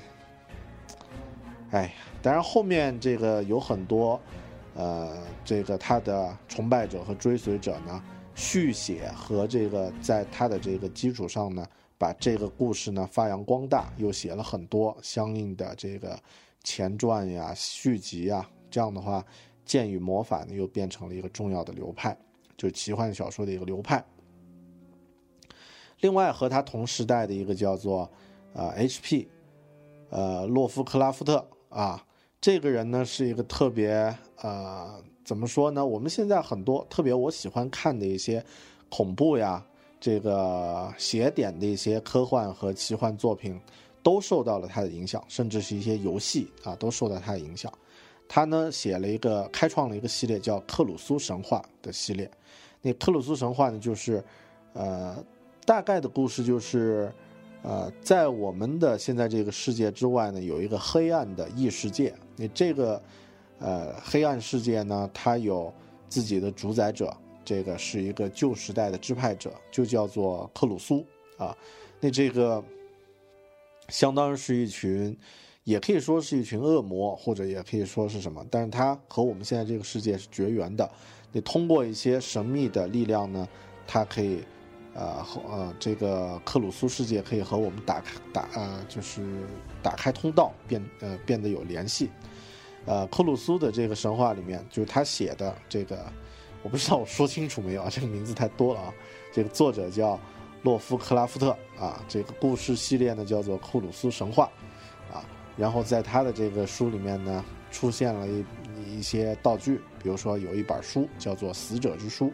哎，当然后面这个有很多，呃，这个他的崇拜者和追随者呢，续写和这个在他的这个基础上呢，把这个故事呢发扬光大，又写了很多相应的这个前传呀、续集呀，这样的话，剑与魔法呢又变成了一个重要的流派，就奇幻小说的一个流派。另外和他同时代的一个叫做，呃，H.P.，呃，洛夫克拉夫特啊，这个人呢是一个特别呃，怎么说呢？我们现在很多特别我喜欢看的一些恐怖呀，这个邪典的一些科幻和奇幻作品，都受到了他的影响，甚至是一些游戏啊，都受到他的影响。他呢写了一个开创了一个系列叫克鲁苏神话的系列。那克鲁苏神话呢，就是呃。大概的故事就是，呃，在我们的现在这个世界之外呢，有一个黑暗的异世界。那这个，呃，黑暗世界呢，它有自己的主宰者，这个是一个旧时代的支派者，就叫做克鲁苏啊。那这个，相当于是一群，也可以说是一群恶魔，或者也可以说是什么，但是它和我们现在这个世界是绝缘的。你通过一些神秘的力量呢，它可以。呃，后呃，这个克鲁苏世界可以和我们打开打呃，就是打开通道，变呃变得有联系。呃，克鲁苏的这个神话里面，就是他写的这个，我不知道我说清楚没有啊？这个名字太多了啊。这个作者叫洛夫克拉夫特啊，这个故事系列呢叫做克鲁苏神话啊。然后在他的这个书里面呢，出现了一一些道具，比如说有一本书叫做《死者之书》，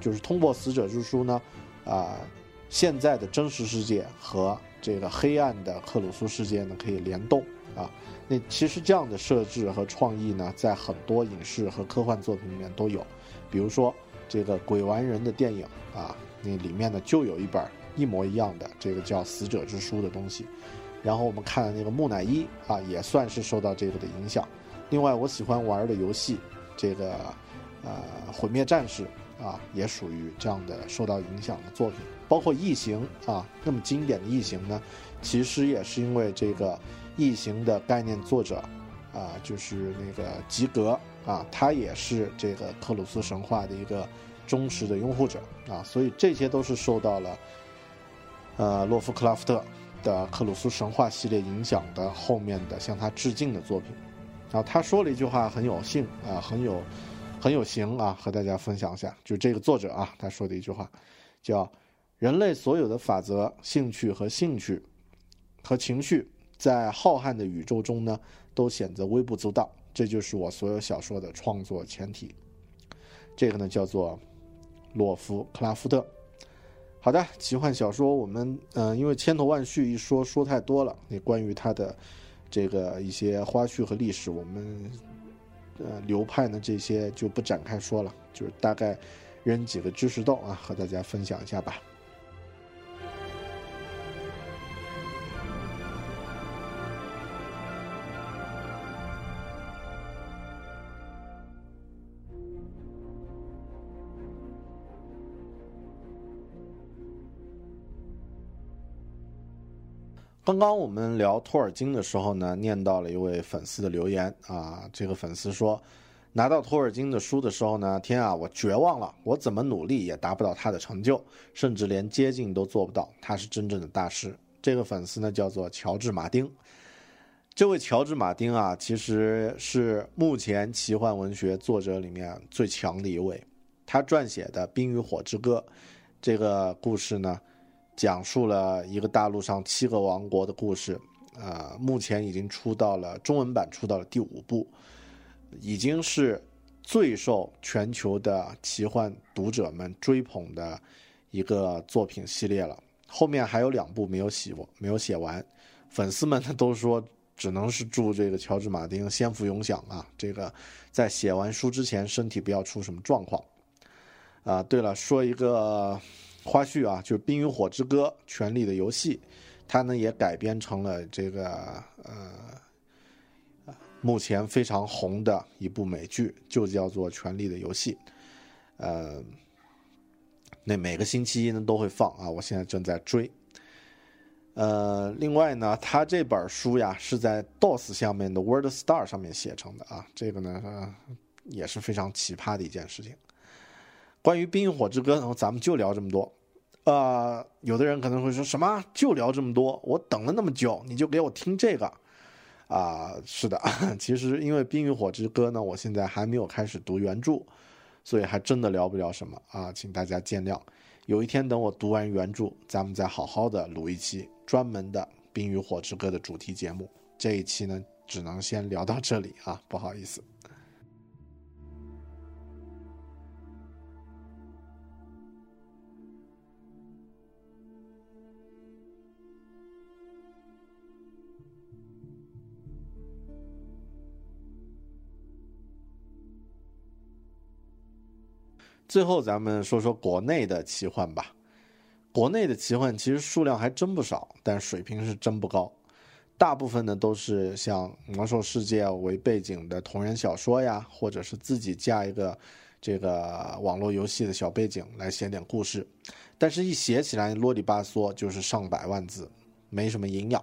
就是通过《死者之书》呢。啊、现在的真实世界和这个黑暗的克鲁苏世界呢可以联动啊。那其实这样的设置和创意呢，在很多影视和科幻作品里面都有，比如说这个鬼玩人的电影啊，那里面呢就有一本一模一样的这个叫《死者之书》的东西。然后我们看那个木乃伊啊，也算是受到这个的影响。另外，我喜欢玩的游戏，这个呃《毁灭战士》啊，也属于这样的受到影响的作品。包括《异形》啊，那么经典的《异形》呢，其实也是因为这个《异形》的概念作者啊，就是那个吉格啊，他也是这个克鲁斯神话的一个忠实的拥护者啊，所以这些都是受到了呃洛夫克拉夫特的克鲁斯神话系列影响的后面的向他致敬的作品。然后他说了一句话很有幸啊，很有很有型啊，和大家分享一下，就这个作者啊，他说的一句话，叫。人类所有的法则、兴趣和兴趣和情绪，在浩瀚的宇宙中呢，都显得微不足道。这就是我所有小说的创作前提。这个呢，叫做洛夫克拉夫特。好的，奇幻小说，我们嗯，因为千头万绪一说说太多了，那关于他的这个一些花絮和历史，我们呃流派呢这些就不展开说了，就是大概扔几个知识豆啊，和大家分享一下吧。刚刚我们聊托尔金的时候呢，念到了一位粉丝的留言啊。这个粉丝说，拿到托尔金的书的时候呢，天啊，我绝望了，我怎么努力也达不到他的成就，甚至连接近都做不到。他是真正的大师。这个粉丝呢，叫做乔治·马丁。这位乔治·马丁啊，其实是目前奇幻文学作者里面最强的一位。他撰写的《冰与火之歌》这个故事呢。讲述了一个大陆上七个王国的故事，啊，目前已经出到了中文版，出到了第五部，已经是最受全球的奇幻读者们追捧的一个作品系列了。后面还有两部没有写，没有写完，粉丝们呢都说只能是祝这个乔治·马丁先福永享啊，这个在写完书之前身体不要出什么状况。啊，对了，说一个。花絮啊，就是《冰与火之歌》《权力的游戏》，它呢也改编成了这个呃，目前非常红的一部美剧，就叫做《权力的游戏》。呃，那每个星期一呢都会放啊，我现在正在追。呃，另外呢，他这本书呀是在 DOS 下面的 Word Star 上面写成的啊，这个呢也是非常奇葩的一件事情。关于《冰与火之歌》呢，咱们就聊这么多。呃，有的人可能会说什么就聊这么多？我等了那么久，你就给我听这个？啊，是的，其实因为《冰与火之歌》呢，我现在还没有开始读原著，所以还真的聊不了什么啊，请大家见谅。有一天等我读完原著，咱们再好好的录一期专门的《冰与火之歌》的主题节目。这一期呢，只能先聊到这里啊，不好意思。最后，咱们说说国内的奇幻吧。国内的奇幻其实数量还真不少，但水平是真不高。大部分呢都是像魔兽世界为背景的同人小说呀，或者是自己加一个这个网络游戏的小背景来写点故事。但是，一写起来啰里吧嗦，就是上百万字，没什么营养。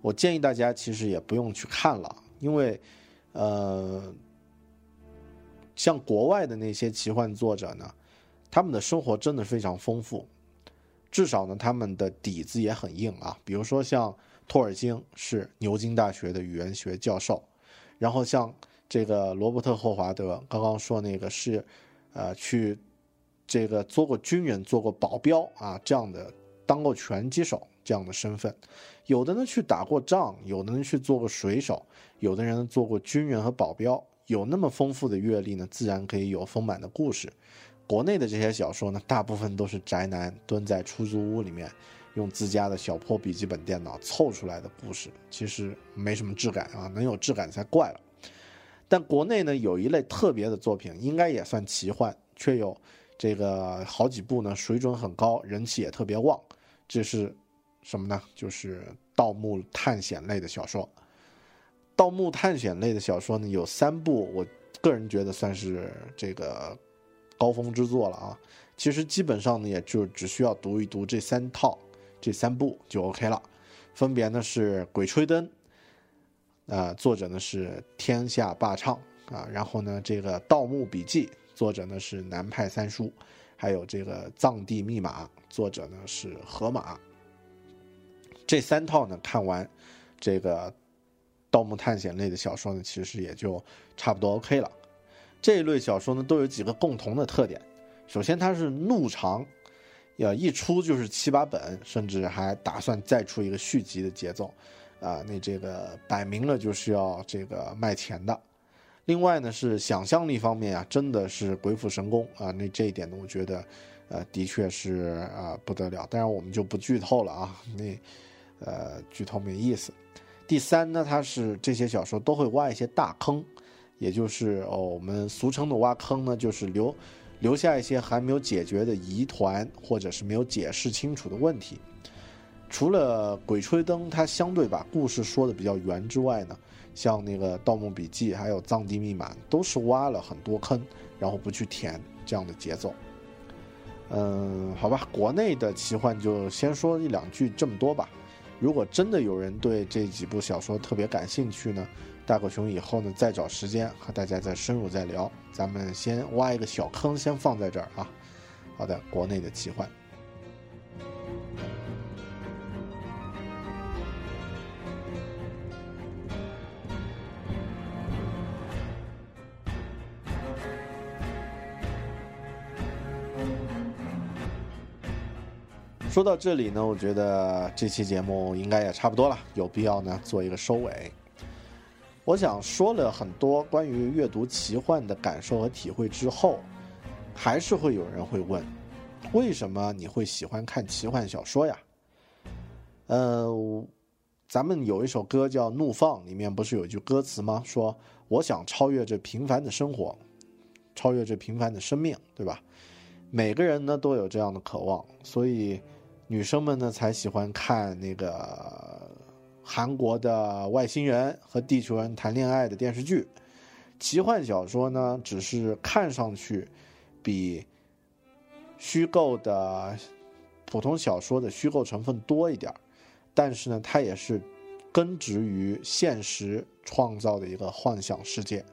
我建议大家其实也不用去看了，因为，呃。像国外的那些奇幻作者呢，他们的生活真的非常丰富，至少呢，他们的底子也很硬啊。比如说像托尔金是牛津大学的语言学教授，然后像这个罗伯特霍华德刚刚说那个是，呃，去这个做过军人、做过保镖啊这样的，当过拳击手这样的身份，有的呢去打过仗，有的人去做过水手，有的人做过军人和保镖。有那么丰富的阅历呢，自然可以有丰满的故事。国内的这些小说呢，大部分都是宅男蹲在出租屋里面，用自家的小破笔记本电脑凑出来的故事，其实没什么质感啊，能有质感才怪了。但国内呢有一类特别的作品，应该也算奇幻，却有这个好几部呢水准很高，人气也特别旺。这是什么呢？就是盗墓探险类的小说。盗墓探险类的小说呢有三部，我个人觉得算是这个高峰之作了啊。其实基本上呢，也就只需要读一读这三套、这三部就 OK 了。分别呢是《鬼吹灯》。啊，作者呢是天下霸唱啊，然后呢，这个《盗墓笔记》作者呢是南派三叔，还有这个《藏地密码》作者呢是河马。这三套呢看完，这个盗墓探险类的小说呢，其实也就差不多 OK 了。这一类小说呢都有几个共同的特点，首先它是怒长，要一出就是七八本，甚至还打算再出一个续集的节奏。啊，那这个摆明了就是要这个卖钱的。另外呢，是想象力方面啊，真的是鬼斧神工啊。那这一点呢，我觉得，呃，的确是啊不得了。当然我们就不剧透了啊，那呃剧透没意思。第三呢，它是这些小说都会挖一些大坑，也就是哦我们俗称的挖坑呢，就是留留下一些还没有解决的疑团，或者是没有解释清楚的问题。除了《鬼吹灯》，它相对把故事说的比较圆之外呢，像那个《盗墓笔记》还有《藏地密码》，都是挖了很多坑，然后不去填这样的节奏。嗯，好吧，国内的奇幻就先说一两句这么多吧。如果真的有人对这几部小说特别感兴趣呢，大狗熊以后呢再找时间和大家再深入再聊。咱们先挖一个小坑，先放在这儿啊。好的，国内的奇幻。说到这里呢，我觉得这期节目应该也差不多了，有必要呢做一个收尾。我想说了很多关于阅读奇幻的感受和体会之后，还是会有人会问，为什么你会喜欢看奇幻小说呀？呃，咱们有一首歌叫《怒放》，里面不是有一句歌词吗？说我想超越这平凡的生活，超越这平凡的生命，对吧？每个人呢都有这样的渴望，所以。女生们呢才喜欢看那个韩国的外星人和地球人谈恋爱的电视剧，奇幻小说呢只是看上去比虚构的普通小说的虚构成分多一点但是呢它也是根植于现实创造的一个幻想世界，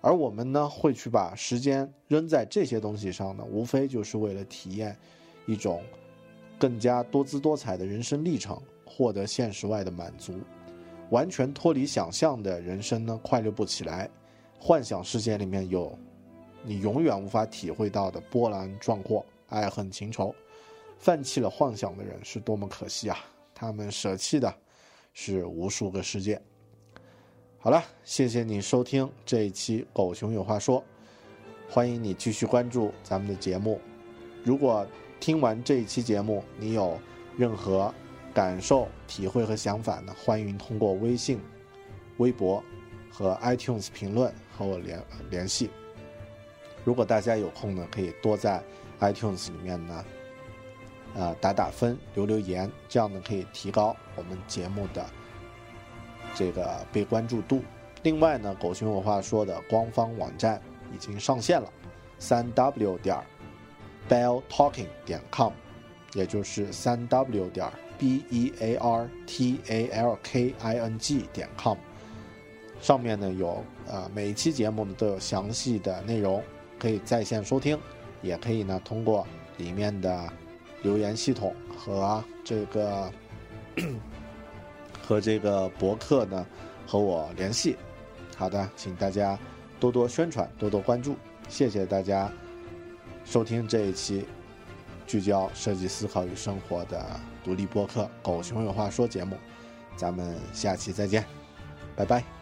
而我们呢会去把时间扔在这些东西上呢，无非就是为了体验一种。更加多姿多彩的人生历程，获得现实外的满足，完全脱离想象的人生呢，快乐不起来。幻想世界里面有你永远无法体会到的波澜壮阔、爱恨情仇。放弃了幻想的人是多么可惜啊！他们舍弃的是无数个世界。好了，谢谢你收听这一期《狗熊有话说》，欢迎你继续关注咱们的节目。如果听完这一期节目，你有任何感受、体会和想法呢？欢迎通过微信、微博和 iTunes 评论和我联联系。如果大家有空呢，可以多在 iTunes 里面呢，呃，打打分、留留言，这样呢可以提高我们节目的这个被关注度。另外呢，狗熊文化说的官方网站已经上线了，三 W 点。Belltalking 点 com，也就是三 w 点 b e a r t a l k i n g 点 com，上面呢有呃每一期节目呢都有详细的内容，可以在线收听，也可以呢通过里面的留言系统和这个 和这个博客呢和我联系。好的，请大家多多宣传，多多关注，谢谢大家。收听这一期聚焦设计思考与生活的独立播客《狗熊有话说》节目，咱们下期再见，拜拜。